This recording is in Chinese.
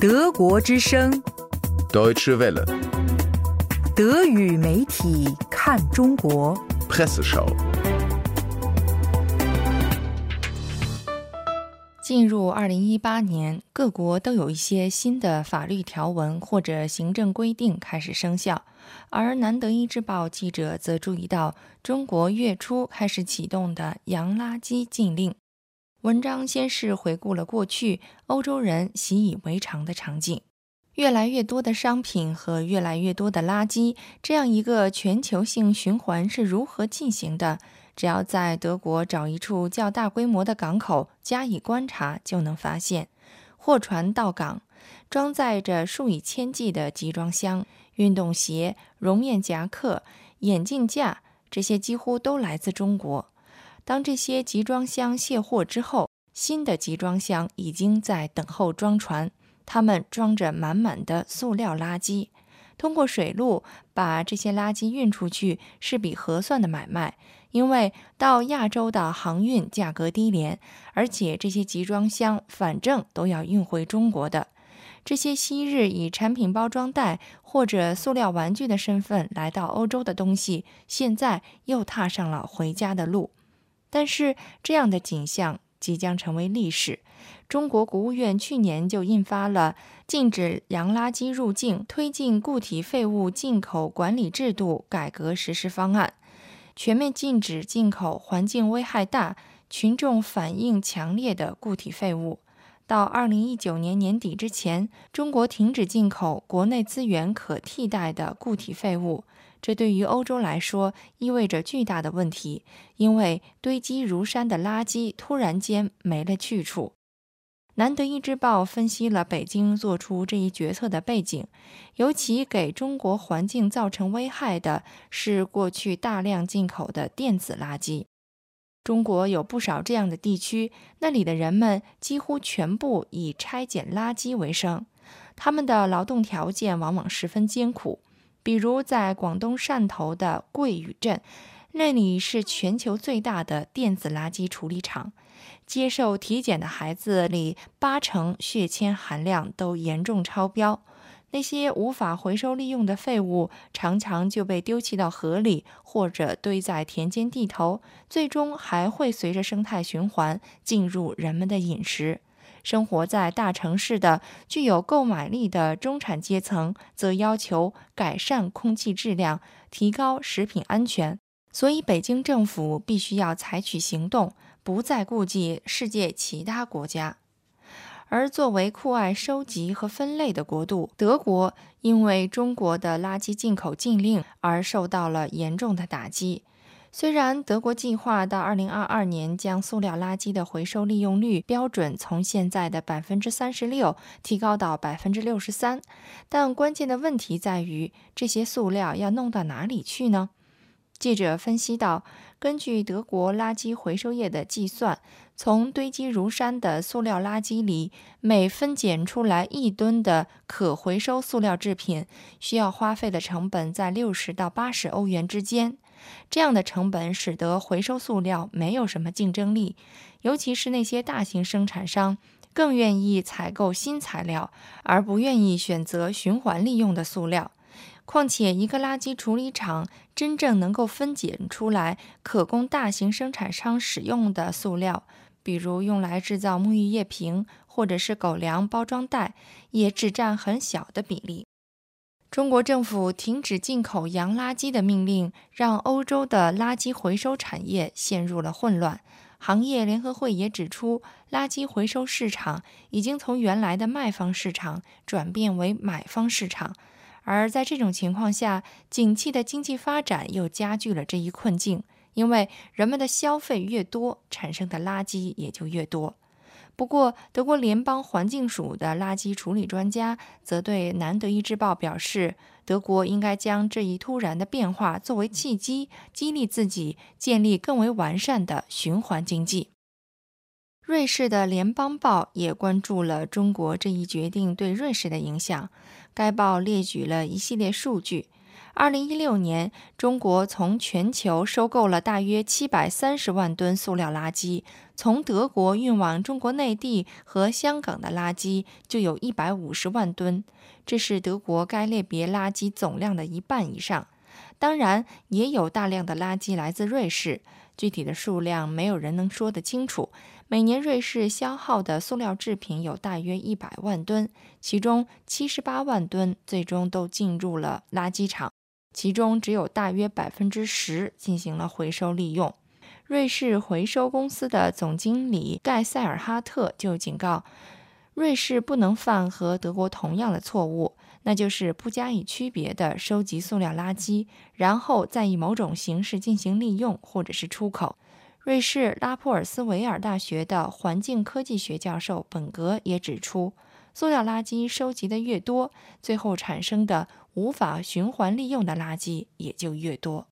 德国之声，Deutsche Welle, 德语媒体看中国。Presseschau. 进入二零一八年，各国都有一些新的法律条文或者行政规定开始生效，而南德意志报记者则注意到，中国月初开始启动的洋垃圾禁令。文章先是回顾了过去欧洲人习以为常的场景，越来越多的商品和越来越多的垃圾，这样一个全球性循环是如何进行的？只要在德国找一处较大规模的港口加以观察，就能发现，货船到港，装载着数以千计的集装箱、运动鞋、绒面夹克、眼镜架，这些几乎都来自中国。当这些集装箱卸货之后，新的集装箱已经在等候装船，它们装着满满的塑料垃圾。通过水路把这些垃圾运出去是笔合算的买卖，因为到亚洲的航运价格低廉，而且这些集装箱反正都要运回中国的。这些昔日以产品包装袋或者塑料玩具的身份来到欧洲的东西，现在又踏上了回家的路。但是这样的景象即将成为历史。中国国务院去年就印发了禁止洋垃圾入境、推进固体废物进口管理制度改革实施方案，全面禁止进口环境危害大、群众反应强烈的固体废物。到二零一九年年底之前，中国停止进口国内资源可替代的固体废物。这对于欧洲来说意味着巨大的问题，因为堆积如山的垃圾突然间没了去处。南德意志报分析了北京做出这一决策的背景，尤其给中国环境造成危害的是过去大量进口的电子垃圾。中国有不少这样的地区，那里的人们几乎全部以拆捡垃圾为生，他们的劳动条件往往十分艰苦。比如在广东汕头的桂屿镇，那里是全球最大的电子垃圾处理厂。接受体检的孩子里，八成血铅含量都严重超标。那些无法回收利用的废物，常常就被丢弃到河里，或者堆在田间地头，最终还会随着生态循环进入人们的饮食。生活在大城市的具有购买力的中产阶层，则要求改善空气质量，提高食品安全。所以，北京政府必须要采取行动，不再顾忌世界其他国家。而作为酷爱收集和分类的国度，德国因为中国的垃圾进口禁令而受到了严重的打击。虽然德国计划到2022年将塑料垃圾的回收利用率标准从现在的百分之三十六提高到百分之六十三，但关键的问题在于这些塑料要弄到哪里去呢？记者分析到，根据德国垃圾回收业的计算，从堆积如山的塑料垃圾里，每分拣出来一吨的可回收塑料制品，需要花费的成本在六十到八十欧元之间。这样的成本使得回收塑料没有什么竞争力，尤其是那些大型生产商更愿意采购新材料，而不愿意选择循环利用的塑料。况且，一个垃圾处理厂真正能够分拣出来可供大型生产商使用的塑料，比如用来制造沐浴液瓶或者是狗粮包装袋，也只占很小的比例。中国政府停止进口洋垃圾的命令，让欧洲的垃圾回收产业陷入了混乱。行业联合会也指出，垃圾回收市场已经从原来的卖方市场转变为买方市场。而在这种情况下，景气的经济发展又加剧了这一困境，因为人们的消费越多，产生的垃圾也就越多。不过，德国联邦环境署的垃圾处理专家则对《南德意志报》表示，德国应该将这一突然的变化作为契机，激励自己建立更为完善的循环经济。瑞士的联邦报也关注了中国这一决定对瑞士的影响。该报列举了一系列数据：二零一六年，中国从全球收购了大约七百三十万吨塑料垃圾，从德国运往中国内地和香港的垃圾就有一百五十万吨，这是德国该类别垃圾总量的一半以上。当然，也有大量的垃圾来自瑞士，具体的数量没有人能说得清楚。每年瑞士消耗的塑料制品有大约一百万吨，其中七十八万吨最终都进入了垃圾场。其中只有大约百分之十进行了回收利用。瑞士回收公司的总经理盖塞尔哈特就警告，瑞士不能犯和德国同样的错误，那就是不加以区别地收集塑料垃圾，然后再以某种形式进行利用或者是出口。瑞士拉普尔斯维尔大学的环境科技学教授本格也指出。塑料垃圾收集的越多，最后产生的无法循环利用的垃圾也就越多。